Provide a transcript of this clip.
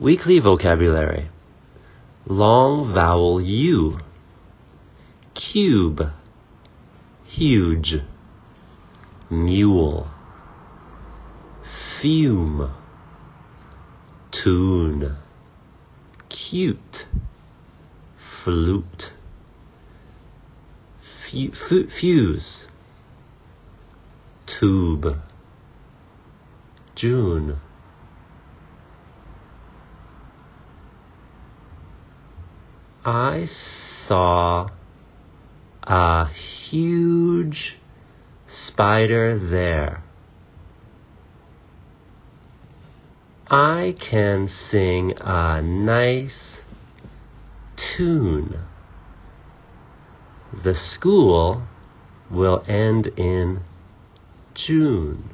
Weekly vocabulary. Long vowel U. Cube. Huge. Mule. Fume. Tune. Cute. Flute. Fu- fuse. Tube. June. I saw a huge spider there. I can sing a nice tune. The school will end in June.